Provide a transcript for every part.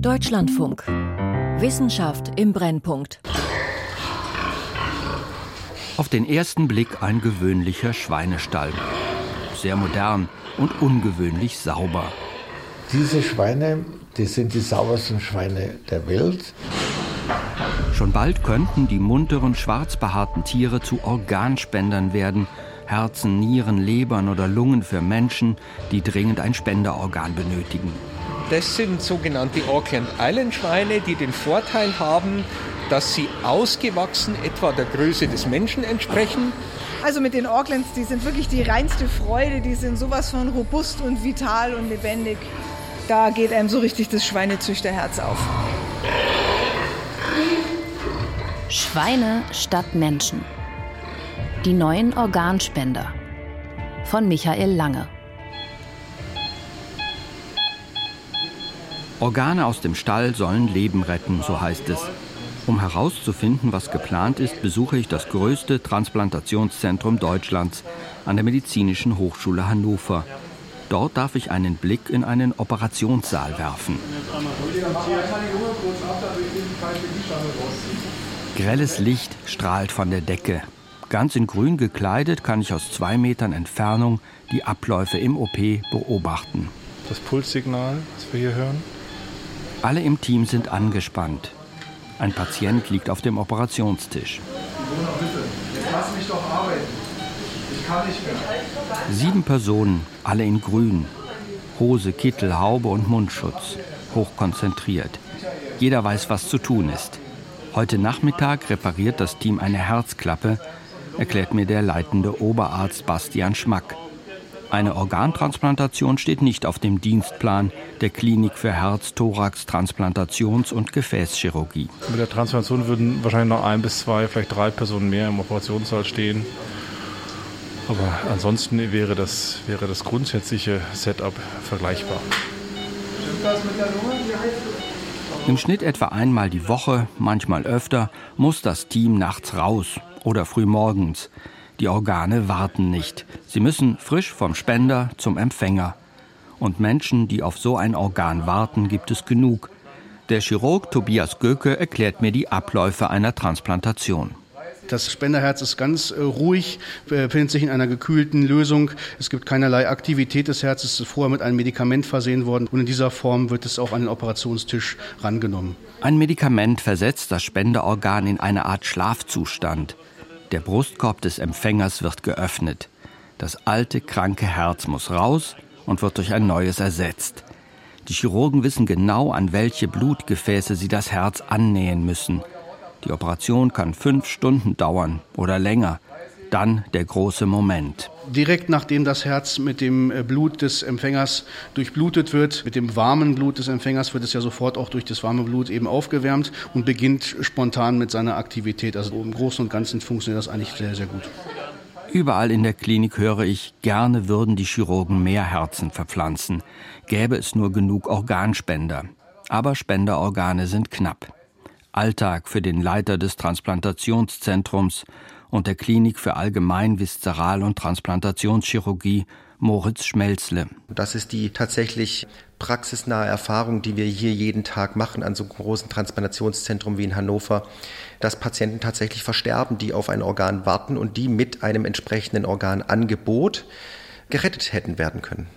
Deutschlandfunk. Wissenschaft im Brennpunkt. Auf den ersten Blick ein gewöhnlicher Schweinestall. Sehr modern und ungewöhnlich sauber. Diese Schweine, die sind die saubersten Schweine der Welt. Schon bald könnten die munteren, schwarz behaarten Tiere zu Organspendern werden. Herzen, Nieren, Lebern oder Lungen für Menschen, die dringend ein Spenderorgan benötigen. Das sind sogenannte Auckland Island Schweine, die den Vorteil haben, dass sie ausgewachsen etwa der Größe des Menschen entsprechen. Also mit den Aucklands, die sind wirklich die reinste Freude, die sind sowas von robust und vital und lebendig. Da geht einem so richtig das Schweinezüchterherz auf. Schweine statt Menschen. Die neuen Organspender von Michael Lange. Organe aus dem Stall sollen Leben retten, so heißt es. Um herauszufinden, was geplant ist, besuche ich das größte Transplantationszentrum Deutschlands an der Medizinischen Hochschule Hannover. Dort darf ich einen Blick in einen Operationssaal werfen. Grelles Licht strahlt von der Decke. Ganz in grün gekleidet kann ich aus zwei Metern Entfernung die Abläufe im OP beobachten. Das Pulssignal, das wir hier hören, alle im Team sind angespannt. Ein Patient liegt auf dem Operationstisch. Sieben Personen, alle in grün. Hose, Kittel, Haube und Mundschutz. Hochkonzentriert. Jeder weiß, was zu tun ist. Heute Nachmittag repariert das Team eine Herzklappe, erklärt mir der leitende Oberarzt Bastian Schmack. Eine Organtransplantation steht nicht auf dem Dienstplan der Klinik für Herz-, Thorax-, Transplantations- und Gefäßchirurgie. Mit der Transplantation würden wahrscheinlich noch ein bis zwei, vielleicht drei Personen mehr im Operationssaal stehen. Aber ansonsten wäre das, wäre das grundsätzliche Setup vergleichbar. Im Schnitt etwa einmal die Woche, manchmal öfter, muss das Team nachts raus oder früh morgens. Die Organe warten nicht. Sie müssen frisch vom Spender zum Empfänger. Und Menschen, die auf so ein Organ warten, gibt es genug. Der Chirurg Tobias Göke erklärt mir die Abläufe einer Transplantation. Das Spenderherz ist ganz äh, ruhig, befindet sich in einer gekühlten Lösung. Es gibt keinerlei Aktivität des Herzens, es ist vorher mit einem Medikament versehen worden und in dieser Form wird es auch an den Operationstisch rangenommen. Ein Medikament versetzt das Spenderorgan in eine Art Schlafzustand. Der Brustkorb des Empfängers wird geöffnet. Das alte, kranke Herz muss raus und wird durch ein neues ersetzt. Die Chirurgen wissen genau, an welche Blutgefäße sie das Herz annähen müssen. Die Operation kann fünf Stunden dauern oder länger. Dann der große Moment. Direkt nachdem das Herz mit dem äh, Blut des Empfängers durchblutet wird, mit dem warmen Blut des Empfängers wird es ja sofort auch durch das warme Blut eben aufgewärmt und beginnt spontan mit seiner Aktivität. Also im Großen und Ganzen funktioniert das eigentlich sehr, sehr gut. Überall in der Klinik höre ich, gerne würden die Chirurgen mehr Herzen verpflanzen. Gäbe es nur genug Organspender. Aber Spenderorgane sind knapp. Alltag für den Leiter des Transplantationszentrums und der Klinik für Allgemein-, Viszeral- und Transplantationschirurgie Moritz Schmelzle. Das ist die tatsächlich praxisnahe Erfahrung, die wir hier jeden Tag machen an so einem großen Transplantationszentrum wie in Hannover, dass Patienten tatsächlich versterben, die auf ein Organ warten und die mit einem entsprechenden Organangebot gerettet hätten werden können.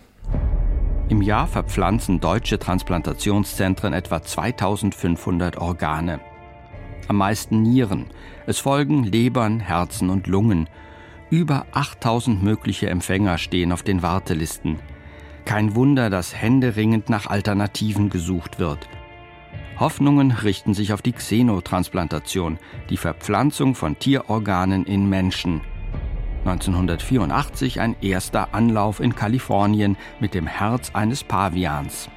Im Jahr verpflanzen deutsche Transplantationszentren etwa 2500 Organe. Am meisten Nieren, es folgen Lebern, Herzen und Lungen. Über 8000 mögliche Empfänger stehen auf den Wartelisten. Kein Wunder, dass händeringend nach Alternativen gesucht wird. Hoffnungen richten sich auf die Xenotransplantation, die Verpflanzung von Tierorganen in Menschen. 1984 ein erster Anlauf in Kalifornien mit dem Herz eines Pavians.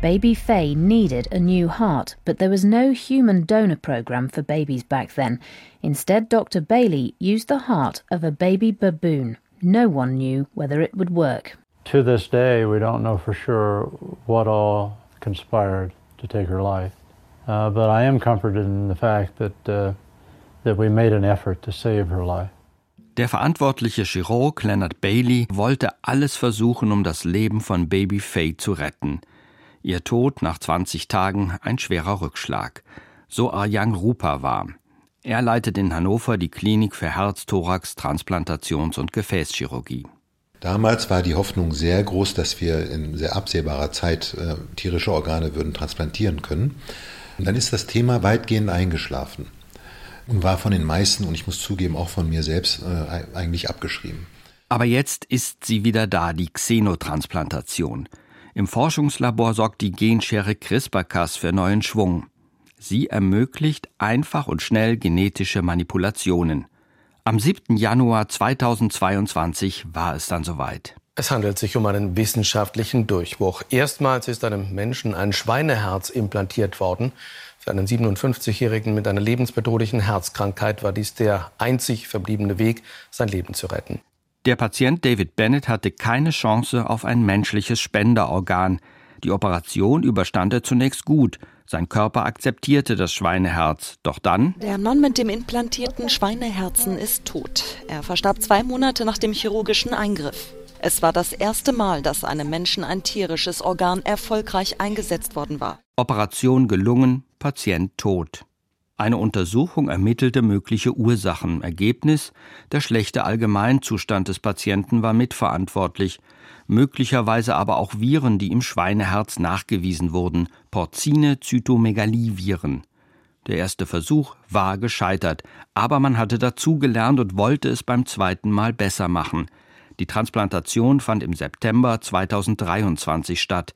Baby Faye needed a new heart, but there was no human donor program for babies back then. Instead, Dr. Bailey used the heart of a baby baboon. No one knew whether it would work. To this day, we don't know for sure what all conspired to take her life. Uh, but I am comforted in the fact that, uh, that we made an effort to save her life. Der verantwortliche Chirurg Leonard Bailey wollte alles versuchen, um das Leben von Baby Faye zu retten. Ihr Tod nach 20 Tagen ein schwerer Rückschlag. So Arjang Rupa war. Er leitet in Hannover die Klinik für Herz, Thorax, Transplantations- und Gefäßchirurgie. Damals war die Hoffnung sehr groß, dass wir in sehr absehbarer Zeit äh, tierische Organe würden transplantieren können. Und dann ist das Thema weitgehend eingeschlafen und war von den meisten, und ich muss zugeben, auch von mir selbst, äh, eigentlich abgeschrieben. Aber jetzt ist sie wieder da, die Xenotransplantation. Im Forschungslabor sorgt die Genschere CRISPR-Cas für neuen Schwung. Sie ermöglicht einfach und schnell genetische Manipulationen. Am 7. Januar 2022 war es dann soweit. Es handelt sich um einen wissenschaftlichen Durchbruch. Erstmals ist einem Menschen ein Schweineherz implantiert worden. Für einen 57-Jährigen mit einer lebensbedrohlichen Herzkrankheit war dies der einzig verbliebene Weg, sein Leben zu retten. Der Patient David Bennett hatte keine Chance auf ein menschliches Spenderorgan. Die Operation überstand er zunächst gut. Sein Körper akzeptierte das Schweineherz. Doch dann. Der Mann mit dem implantierten Schweineherzen ist tot. Er verstarb zwei Monate nach dem chirurgischen Eingriff. Es war das erste Mal, dass einem Menschen ein tierisches Organ erfolgreich eingesetzt worden war. Operation gelungen, Patient tot. Eine Untersuchung ermittelte mögliche Ursachen. Ergebnis: Der schlechte Allgemeinzustand des Patienten war mitverantwortlich möglicherweise aber auch Viren, die im Schweineherz nachgewiesen wurden, Porcine-Zytomegalie-Viren. Der erste Versuch war gescheitert, aber man hatte dazugelernt und wollte es beim zweiten Mal besser machen. Die Transplantation fand im September 2023 statt.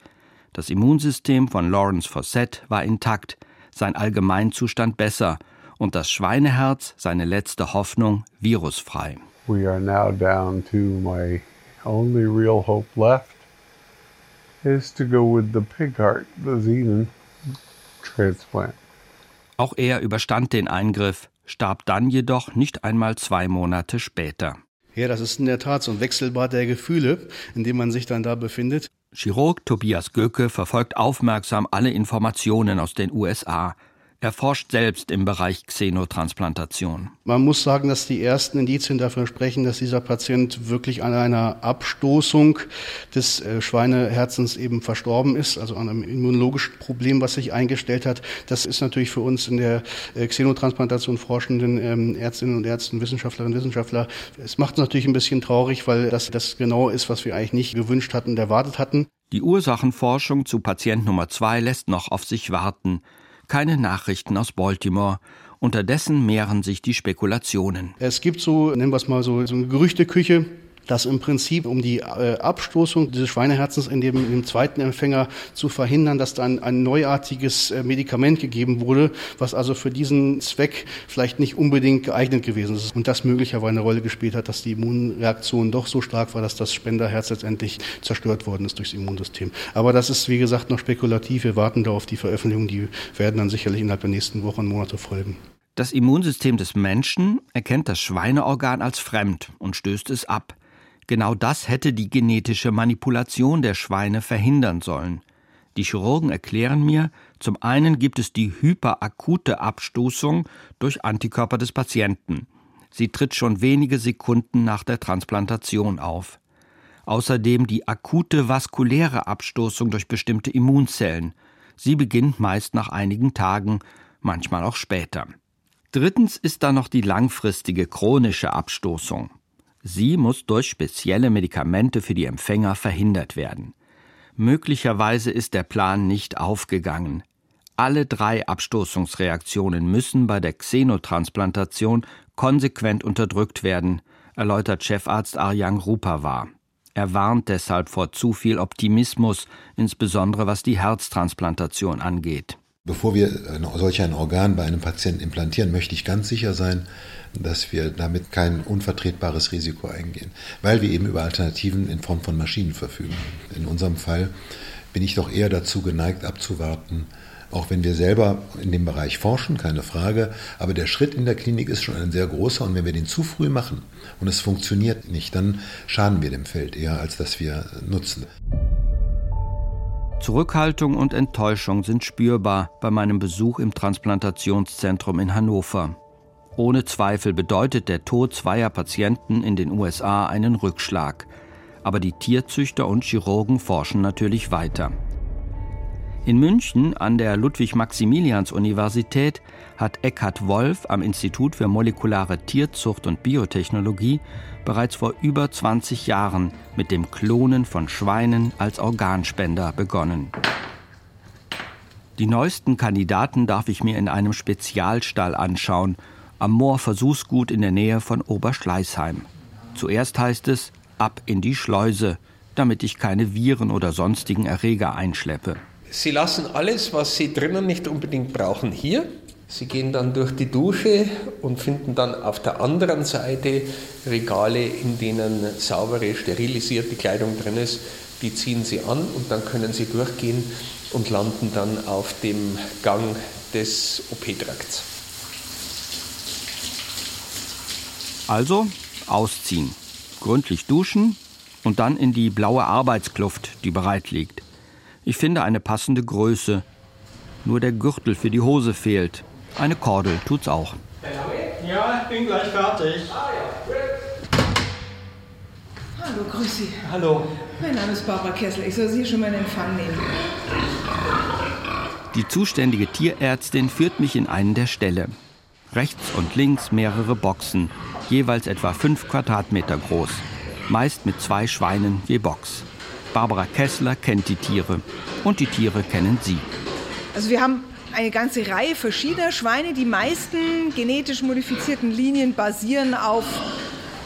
Das Immunsystem von Lawrence Fossett war intakt, sein Allgemeinzustand besser und das Schweineherz, seine letzte Hoffnung, virusfrei. We are now down to my only real hope left is to go with the pig heart, the Xenon transplant. Auch er überstand den Eingriff, starb dann jedoch nicht einmal zwei Monate später. Ja, das ist in der Tat so ein Wechselbad der Gefühle, in dem man sich dann da befindet. Chirurg Tobias Göke verfolgt aufmerksam alle Informationen aus den USA. Er forscht selbst im Bereich Xenotransplantation. Man muss sagen, dass die ersten Indizien dafür sprechen, dass dieser Patient wirklich an einer Abstoßung des äh, Schweineherzens eben verstorben ist, also an einem immunologischen Problem, was sich eingestellt hat. Das ist natürlich für uns in der äh, Xenotransplantation forschenden ähm, Ärztinnen und Ärzten, Wissenschaftlerinnen und Wissenschaftler, es macht uns natürlich ein bisschen traurig, weil das das genau ist, was wir eigentlich nicht gewünscht hatten und erwartet hatten. Die Ursachenforschung zu Patient Nummer zwei lässt noch auf sich warten keine Nachrichten aus Baltimore. Unterdessen mehren sich die Spekulationen. Es gibt so, nennen wir es mal so, so eine Gerüchteküche, dass im Prinzip, um die äh, Abstoßung dieses Schweineherzens in dem, in dem, zweiten Empfänger zu verhindern, dass dann ein neuartiges äh, Medikament gegeben wurde, was also für diesen Zweck vielleicht nicht unbedingt geeignet gewesen ist und das möglicherweise eine Rolle gespielt hat, dass die Immunreaktion doch so stark war, dass das Spenderherz letztendlich zerstört worden ist durchs Immunsystem. Aber das ist, wie gesagt, noch spekulativ. Wir warten da auf die Veröffentlichung. Die werden dann sicherlich innerhalb der nächsten Wochen und Monate folgen. Das Immunsystem des Menschen erkennt das Schweineorgan als fremd und stößt es ab. Genau das hätte die genetische Manipulation der Schweine verhindern sollen. Die Chirurgen erklären mir, zum einen gibt es die hyperakute Abstoßung durch Antikörper des Patienten. Sie tritt schon wenige Sekunden nach der Transplantation auf. Außerdem die akute vaskuläre Abstoßung durch bestimmte Immunzellen. Sie beginnt meist nach einigen Tagen, manchmal auch später. Drittens ist da noch die langfristige chronische Abstoßung. Sie muss durch spezielle Medikamente für die Empfänger verhindert werden. Möglicherweise ist der Plan nicht aufgegangen. Alle drei Abstoßungsreaktionen müssen bei der Xenotransplantation konsequent unterdrückt werden, erläutert Chefarzt Aryang Rupawar. Er warnt deshalb vor zu viel Optimismus, insbesondere was die Herztransplantation angeht. Bevor wir solch ein Organ bei einem Patienten implantieren, möchte ich ganz sicher sein, dass wir damit kein unvertretbares Risiko eingehen, weil wir eben über Alternativen in Form von Maschinen verfügen. In unserem Fall bin ich doch eher dazu geneigt, abzuwarten, auch wenn wir selber in dem Bereich forschen, keine Frage. Aber der Schritt in der Klinik ist schon ein sehr großer und wenn wir den zu früh machen und es funktioniert nicht, dann schaden wir dem Feld eher, als dass wir nutzen. Zurückhaltung und Enttäuschung sind spürbar bei meinem Besuch im Transplantationszentrum in Hannover. Ohne Zweifel bedeutet der Tod zweier Patienten in den USA einen Rückschlag. Aber die Tierzüchter und Chirurgen forschen natürlich weiter. In München an der Ludwig-Maximilians-Universität hat Eckhard Wolf am Institut für molekulare Tierzucht und Biotechnologie bereits vor über 20 Jahren mit dem Klonen von Schweinen als Organspender begonnen. Die neuesten Kandidaten darf ich mir in einem Spezialstall anschauen, am Moorversuchsgut in der Nähe von Oberschleißheim. Zuerst heißt es, ab in die Schleuse, damit ich keine Viren oder sonstigen Erreger einschleppe. Sie lassen alles, was Sie drinnen nicht unbedingt brauchen, hier. Sie gehen dann durch die Dusche und finden dann auf der anderen Seite Regale, in denen saubere, sterilisierte Kleidung drin ist. Die ziehen Sie an und dann können Sie durchgehen und landen dann auf dem Gang des OP-Trakts. Also ausziehen, gründlich duschen und dann in die blaue Arbeitskluft, die bereit liegt. Ich finde eine passende Größe. Nur der Gürtel für die Hose fehlt. Eine Kordel tut's auch. Ja, ich bin gleich fertig. Hallo, grüß Sie. Hallo. Mein Name ist Barbara Kessel. Ich soll Sie schon mal in Empfang nehmen. Die zuständige Tierärztin führt mich in einen der Ställe. Rechts und links mehrere Boxen, jeweils etwa fünf Quadratmeter groß. Meist mit zwei Schweinen je Box. Barbara Kessler kennt die Tiere und die Tiere kennen sie. Also wir haben eine ganze Reihe verschiedener Schweine. Die meisten genetisch modifizierten Linien basieren auf,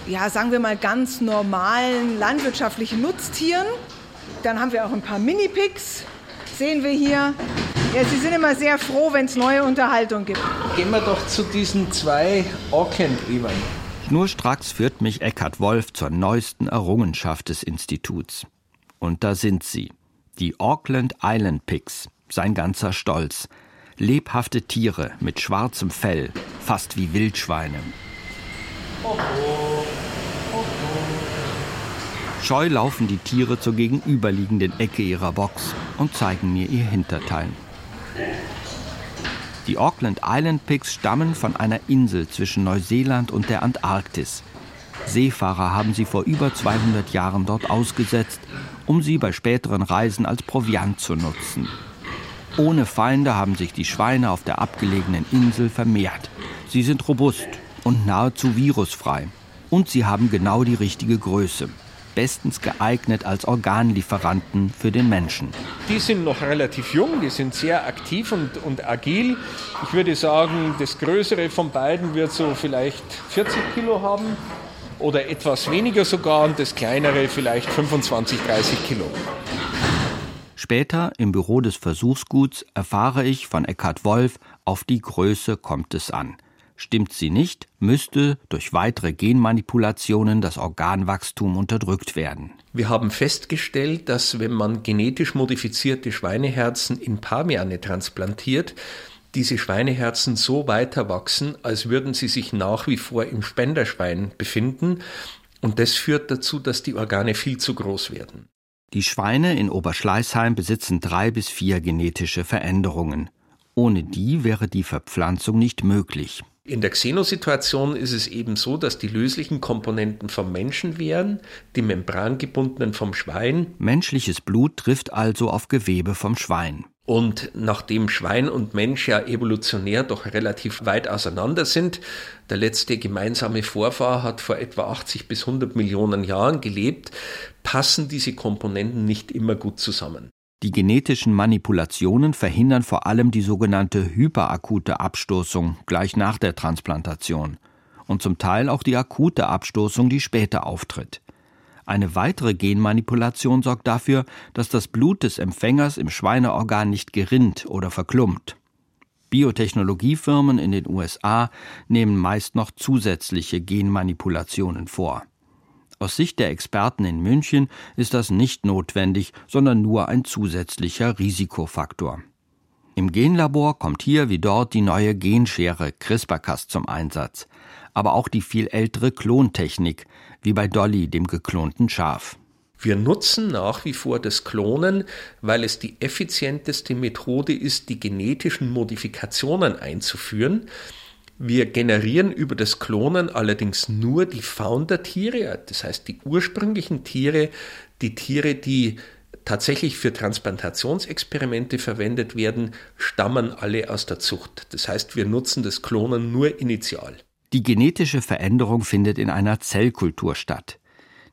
ja, sagen wir mal, ganz normalen landwirtschaftlichen Nutztieren. Dann haben wir auch ein paar Mini-Pigs, sehen wir hier. Ja, sie sind immer sehr froh, wenn es neue Unterhaltung gibt. Gehen wir doch zu diesen zwei Auckland-Ebern. Schnurstracks führt mich Eckhard Wolf zur neuesten Errungenschaft des Instituts. Und da sind sie, die Auckland Island Pigs, sein ganzer Stolz. Lebhafte Tiere mit schwarzem Fell, fast wie Wildschweine. Scheu laufen die Tiere zur gegenüberliegenden Ecke ihrer Box und zeigen mir ihr Hinterteil. Die Auckland Island Pigs stammen von einer Insel zwischen Neuseeland und der Antarktis. Seefahrer haben sie vor über 200 Jahren dort ausgesetzt, um sie bei späteren Reisen als Proviant zu nutzen. Ohne Feinde haben sich die Schweine auf der abgelegenen Insel vermehrt. Sie sind robust und nahezu virusfrei. Und sie haben genau die richtige Größe. Bestens geeignet als Organlieferanten für den Menschen. Die sind noch relativ jung, die sind sehr aktiv und, und agil. Ich würde sagen, das Größere von beiden wird so vielleicht 40 Kilo haben oder etwas weniger sogar und das kleinere vielleicht 25, 30 Kilo. Später im Büro des Versuchsguts erfahre ich von Eckhard Wolf, auf die Größe kommt es an. Stimmt sie nicht, müsste durch weitere Genmanipulationen das Organwachstum unterdrückt werden. Wir haben festgestellt, dass wenn man genetisch modifizierte Schweineherzen in Paarmerne transplantiert, diese Schweineherzen so weiter wachsen, als würden sie sich nach wie vor im Spenderschwein befinden. Und das führt dazu, dass die Organe viel zu groß werden. Die Schweine in Oberschleißheim besitzen drei bis vier genetische Veränderungen. Ohne die wäre die Verpflanzung nicht möglich. In der Xenosituation ist es eben so, dass die löslichen Komponenten vom Menschen wären, die membrangebundenen vom Schwein. Menschliches Blut trifft also auf Gewebe vom Schwein. Und nachdem Schwein und Mensch ja evolutionär doch relativ weit auseinander sind, der letzte gemeinsame Vorfahr hat vor etwa 80 bis 100 Millionen Jahren gelebt, passen diese Komponenten nicht immer gut zusammen. Die genetischen Manipulationen verhindern vor allem die sogenannte hyperakute Abstoßung gleich nach der Transplantation und zum Teil auch die akute Abstoßung, die später auftritt. Eine weitere Genmanipulation sorgt dafür, dass das Blut des Empfängers im Schweineorgan nicht gerinnt oder verklumpt. Biotechnologiefirmen in den USA nehmen meist noch zusätzliche Genmanipulationen vor. Aus Sicht der Experten in München ist das nicht notwendig, sondern nur ein zusätzlicher Risikofaktor. Im Genlabor kommt hier wie dort die neue Genschere CRISPR-Cas zum Einsatz, aber auch die viel ältere Klontechnik, wie bei Dolly, dem geklonten Schaf. Wir nutzen nach wie vor das Klonen, weil es die effizienteste Methode ist, die genetischen Modifikationen einzuführen. Wir generieren über das Klonen allerdings nur die Founder-Tiere, das heißt die ursprünglichen Tiere, die Tiere, die tatsächlich für Transplantationsexperimente verwendet werden, stammen alle aus der Zucht. Das heißt, wir nutzen das Klonen nur initial. Die genetische Veränderung findet in einer Zellkultur statt.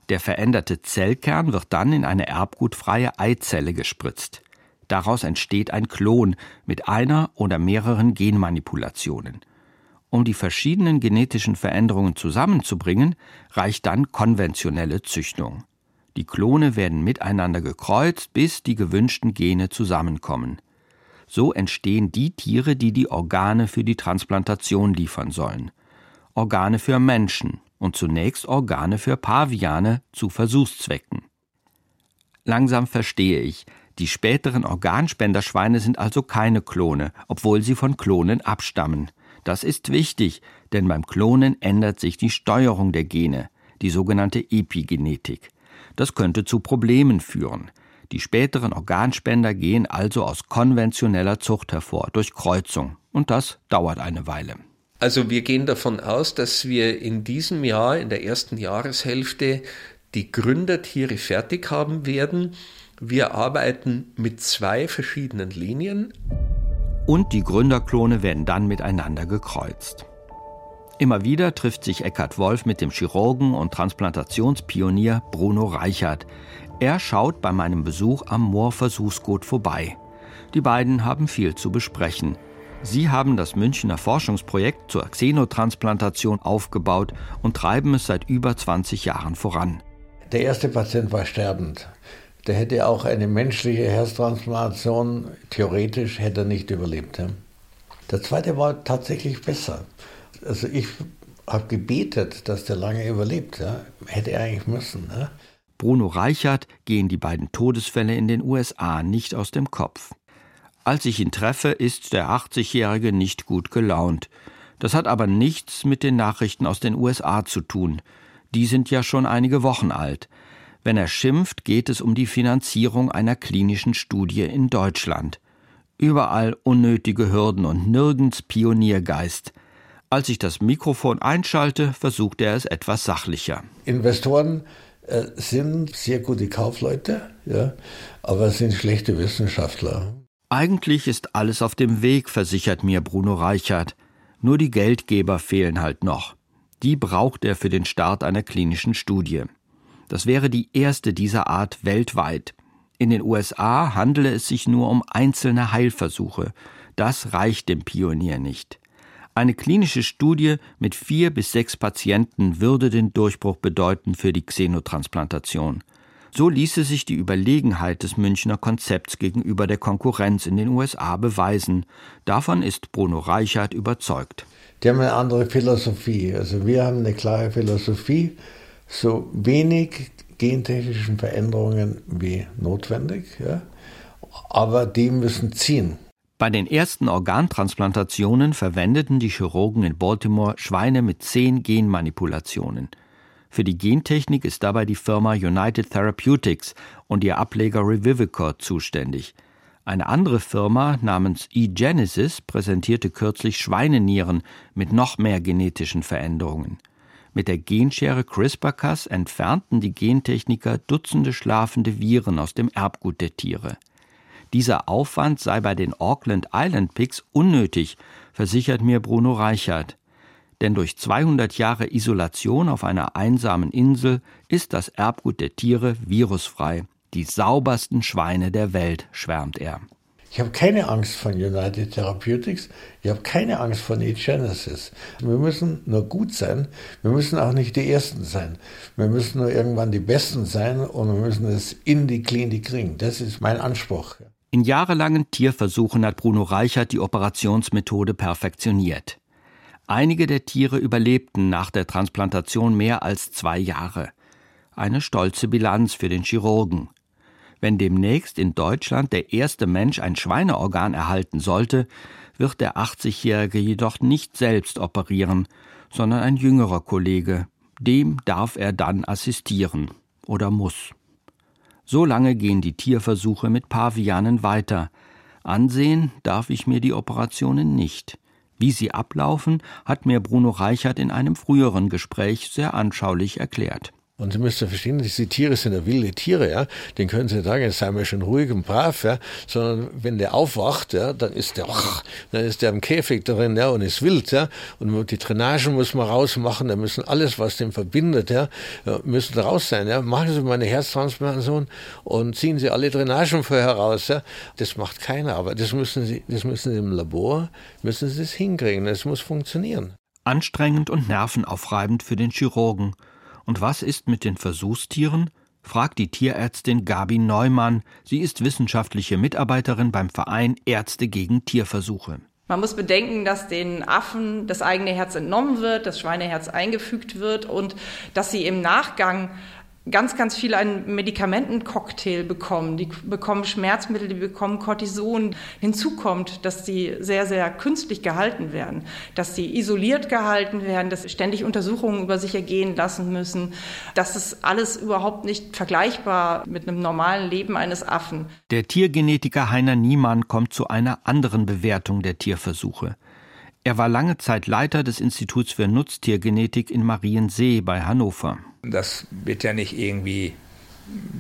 Der veränderte Zellkern wird dann in eine erbgutfreie Eizelle gespritzt. Daraus entsteht ein Klon mit einer oder mehreren Genmanipulationen. Um die verschiedenen genetischen Veränderungen zusammenzubringen, reicht dann konventionelle Züchtung. Die Klone werden miteinander gekreuzt, bis die gewünschten Gene zusammenkommen. So entstehen die Tiere, die die Organe für die Transplantation liefern sollen. Organe für Menschen und zunächst Organe für Paviane zu Versuchszwecken. Langsam verstehe ich, die späteren Organspenderschweine sind also keine Klone, obwohl sie von Klonen abstammen. Das ist wichtig, denn beim Klonen ändert sich die Steuerung der Gene, die sogenannte Epigenetik. Das könnte zu Problemen führen. Die späteren Organspender gehen also aus konventioneller Zucht hervor, durch Kreuzung. Und das dauert eine Weile. Also wir gehen davon aus, dass wir in diesem Jahr, in der ersten Jahreshälfte, die Gründertiere fertig haben werden. Wir arbeiten mit zwei verschiedenen Linien. Und die Gründerklone werden dann miteinander gekreuzt. Immer wieder trifft sich Eckhard Wolf mit dem Chirurgen und Transplantationspionier Bruno Reichert. Er schaut bei meinem Besuch am Moorversuchsgut vorbei. Die beiden haben viel zu besprechen. Sie haben das Münchner Forschungsprojekt zur Xenotransplantation aufgebaut und treiben es seit über 20 Jahren voran. Der erste Patient war sterbend. Der hätte auch eine menschliche Herztransplantation, theoretisch hätte er nicht überlebt. Der zweite war tatsächlich besser. Also ich habe gebetet, dass der lange überlebt. Ja. Hätte er eigentlich müssen. Ja. Bruno Reichert gehen die beiden Todesfälle in den USA nicht aus dem Kopf. Als ich ihn treffe, ist der 80-Jährige nicht gut gelaunt. Das hat aber nichts mit den Nachrichten aus den USA zu tun. Die sind ja schon einige Wochen alt. Wenn er schimpft, geht es um die Finanzierung einer klinischen Studie in Deutschland. Überall unnötige Hürden und nirgends Pioniergeist. Als ich das Mikrofon einschalte, versuchte er es etwas sachlicher. Investoren äh, sind sehr gute Kaufleute, ja, aber sind schlechte Wissenschaftler. Eigentlich ist alles auf dem Weg, versichert mir Bruno Reichert. Nur die Geldgeber fehlen halt noch. Die braucht er für den Start einer klinischen Studie. Das wäre die erste dieser Art weltweit. In den USA handele es sich nur um einzelne Heilversuche. Das reicht dem Pionier nicht. Eine klinische Studie mit vier bis sechs Patienten würde den Durchbruch bedeuten für die Xenotransplantation. So ließe sich die Überlegenheit des Münchner Konzepts gegenüber der Konkurrenz in den USA beweisen. Davon ist Bruno Reichert überzeugt. Die haben eine andere Philosophie. Also wir haben eine klare Philosophie, so wenig gentechnischen Veränderungen wie notwendig, ja? aber die müssen ziehen. Bei den ersten Organtransplantationen verwendeten die Chirurgen in Baltimore Schweine mit zehn Genmanipulationen. Für die Gentechnik ist dabei die Firma United Therapeutics und ihr Ableger Revivicor zuständig. Eine andere Firma namens eGenesis präsentierte kürzlich Schweinenieren mit noch mehr genetischen Veränderungen. Mit der Genschere CRISPR-Cas entfernten die Gentechniker Dutzende schlafende Viren aus dem Erbgut der Tiere. Dieser Aufwand sei bei den Auckland Island Pigs unnötig, versichert mir Bruno Reichert. Denn durch 200 Jahre Isolation auf einer einsamen Insel ist das Erbgut der Tiere virusfrei. Die saubersten Schweine der Welt, schwärmt er. Ich habe keine Angst von United Therapeutics, ich habe keine Angst von eGenesis. Wir müssen nur gut sein, wir müssen auch nicht die Ersten sein. Wir müssen nur irgendwann die Besten sein und wir müssen es in die Klinik kriegen. Das ist mein Anspruch. In jahrelangen Tierversuchen hat Bruno Reichert die Operationsmethode perfektioniert. Einige der Tiere überlebten nach der Transplantation mehr als zwei Jahre. Eine stolze Bilanz für den Chirurgen. Wenn demnächst in Deutschland der erste Mensch ein Schweineorgan erhalten sollte, wird der 80-Jährige jedoch nicht selbst operieren, sondern ein jüngerer Kollege. Dem darf er dann assistieren oder muss. So lange gehen die Tierversuche mit Pavianen weiter. Ansehen darf ich mir die Operationen nicht. Wie sie ablaufen, hat mir Bruno Reichert in einem früheren Gespräch sehr anschaulich erklärt. Und Sie müssen verstehen, diese Tiere sind ja wilde Tiere, ja. Den können Sie sagen, jetzt seien wir schon ruhig und brav, ja. Sondern wenn der aufwacht, ja, dann ist der, dann ist der im Käfig drin, ja, und ist wild, ja. Und die Drainage muss man rausmachen, da müssen alles, was den verbindet, ja, müssen raus sein, ja. Machen Sie mal eine Herztransplantation und ziehen Sie alle Drainagen vorher raus, ja. Das macht keiner, aber das müssen Sie, das müssen Sie im Labor, müssen Sie das hinkriegen, das muss funktionieren. Anstrengend und nervenaufreibend für den Chirurgen. Und was ist mit den Versuchstieren? fragt die Tierärztin Gabi Neumann. Sie ist wissenschaftliche Mitarbeiterin beim Verein Ärzte gegen Tierversuche. Man muss bedenken, dass den Affen das eigene Herz entnommen wird, das Schweineherz eingefügt wird und dass sie im Nachgang ganz, ganz viel einen Medikamentencocktail bekommen. Die bekommen Schmerzmittel, die bekommen Cortison. Hinzu kommt, dass sie sehr, sehr künstlich gehalten werden, dass sie isoliert gehalten werden, dass sie ständig Untersuchungen über sich ergehen lassen müssen. Das ist alles überhaupt nicht vergleichbar mit einem normalen Leben eines Affen. Der Tiergenetiker Heiner Niemann kommt zu einer anderen Bewertung der Tierversuche. Er war lange Zeit Leiter des Instituts für Nutztiergenetik in Mariensee bei Hannover. Das wird ja nicht irgendwie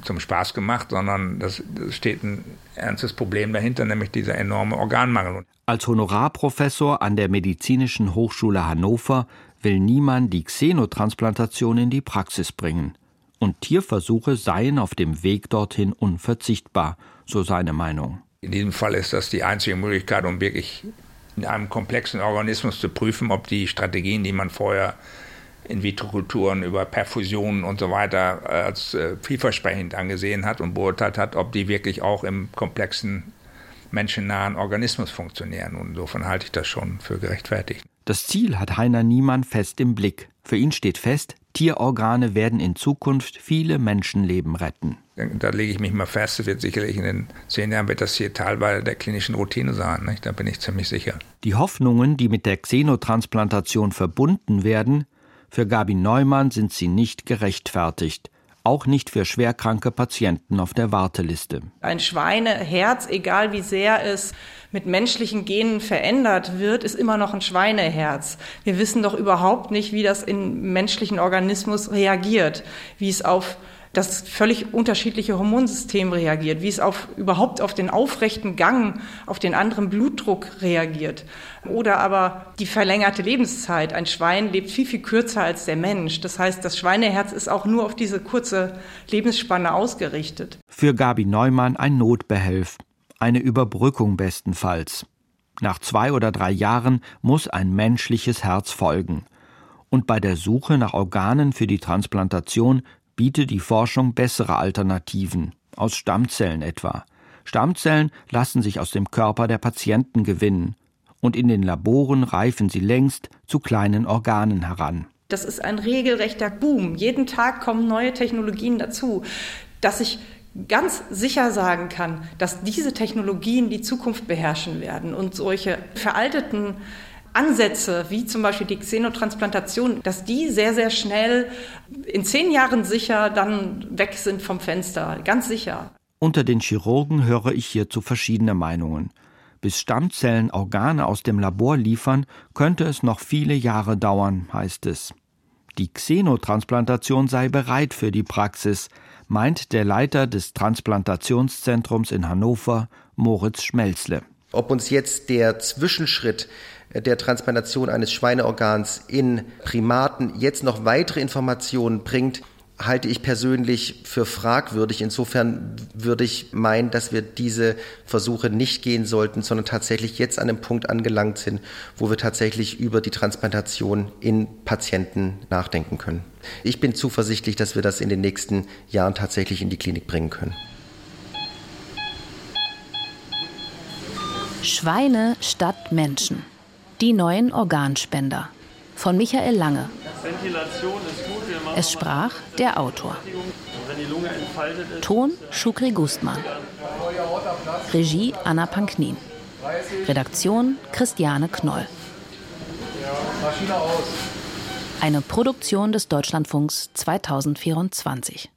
zum Spaß gemacht, sondern das, das steht ein ernstes Problem dahinter, nämlich dieser enorme Organmangel. Als Honorarprofessor an der Medizinischen Hochschule Hannover will niemand die Xenotransplantation in die Praxis bringen. Und Tierversuche seien auf dem Weg dorthin unverzichtbar, so seine Meinung. In diesem Fall ist das die einzige Möglichkeit, um wirklich in einem komplexen Organismus zu prüfen, ob die Strategien, die man vorher in-vitro-Kulturen über Perfusionen und so weiter äh, als äh, vielversprechend angesehen hat und beurteilt hat, ob die wirklich auch im komplexen menschennahen Organismus funktionieren. Und insofern halte ich das schon für gerechtfertigt. Das Ziel hat Heiner Niemann fest im Blick. Für ihn steht fest, Tierorgane werden in Zukunft viele Menschenleben retten. Da lege ich mich mal fest, es wird sicherlich in den zehn Jahren wird das hier Teil der klinischen Routine sein. Nicht? Da bin ich ziemlich sicher. Die Hoffnungen, die mit der Xenotransplantation verbunden werden, für Gabi Neumann sind sie nicht gerechtfertigt auch nicht für schwerkranke Patienten auf der Warteliste. Ein Schweineherz, egal wie sehr es mit menschlichen Genen verändert wird, ist immer noch ein Schweineherz. Wir wissen doch überhaupt nicht, wie das im menschlichen Organismus reagiert, wie es auf das völlig unterschiedliche Hormonsystem reagiert, wie es auf, überhaupt auf den aufrechten Gang, auf den anderen Blutdruck reagiert. Oder aber die verlängerte Lebenszeit. Ein Schwein lebt viel, viel kürzer als der Mensch. Das heißt, das Schweineherz ist auch nur auf diese kurze Lebensspanne ausgerichtet. Für Gabi Neumann ein Notbehelf, eine Überbrückung bestenfalls. Nach zwei oder drei Jahren muss ein menschliches Herz folgen. Und bei der Suche nach Organen für die Transplantation bietet die Forschung bessere Alternativen, aus Stammzellen etwa. Stammzellen lassen sich aus dem Körper der Patienten gewinnen, und in den Laboren reifen sie längst zu kleinen Organen heran. Das ist ein regelrechter Boom. Jeden Tag kommen neue Technologien dazu, dass ich ganz sicher sagen kann, dass diese Technologien die Zukunft beherrschen werden und solche veralteten Ansätze, wie zum Beispiel die Xenotransplantation, dass die sehr, sehr schnell in zehn Jahren sicher dann weg sind vom Fenster. Ganz sicher. Unter den Chirurgen höre ich hierzu verschiedene Meinungen. Bis Stammzellen Organe aus dem Labor liefern, könnte es noch viele Jahre dauern, heißt es. Die Xenotransplantation sei bereit für die Praxis, meint der Leiter des Transplantationszentrums in Hannover, Moritz Schmelzle. Ob uns jetzt der Zwischenschritt der Transplantation eines Schweineorgans in Primaten jetzt noch weitere Informationen bringt, halte ich persönlich für fragwürdig. Insofern würde ich meinen, dass wir diese Versuche nicht gehen sollten, sondern tatsächlich jetzt an einem Punkt angelangt sind, wo wir tatsächlich über die Transplantation in Patienten nachdenken können. Ich bin zuversichtlich, dass wir das in den nächsten Jahren tatsächlich in die Klinik bringen können. Schweine statt Menschen. Die neuen Organspender von Michael Lange. Es sprach der Autor. Ton Schukri Gustmann. Regie Anna Panknin. Redaktion Christiane Knoll. Eine Produktion des Deutschlandfunks 2024.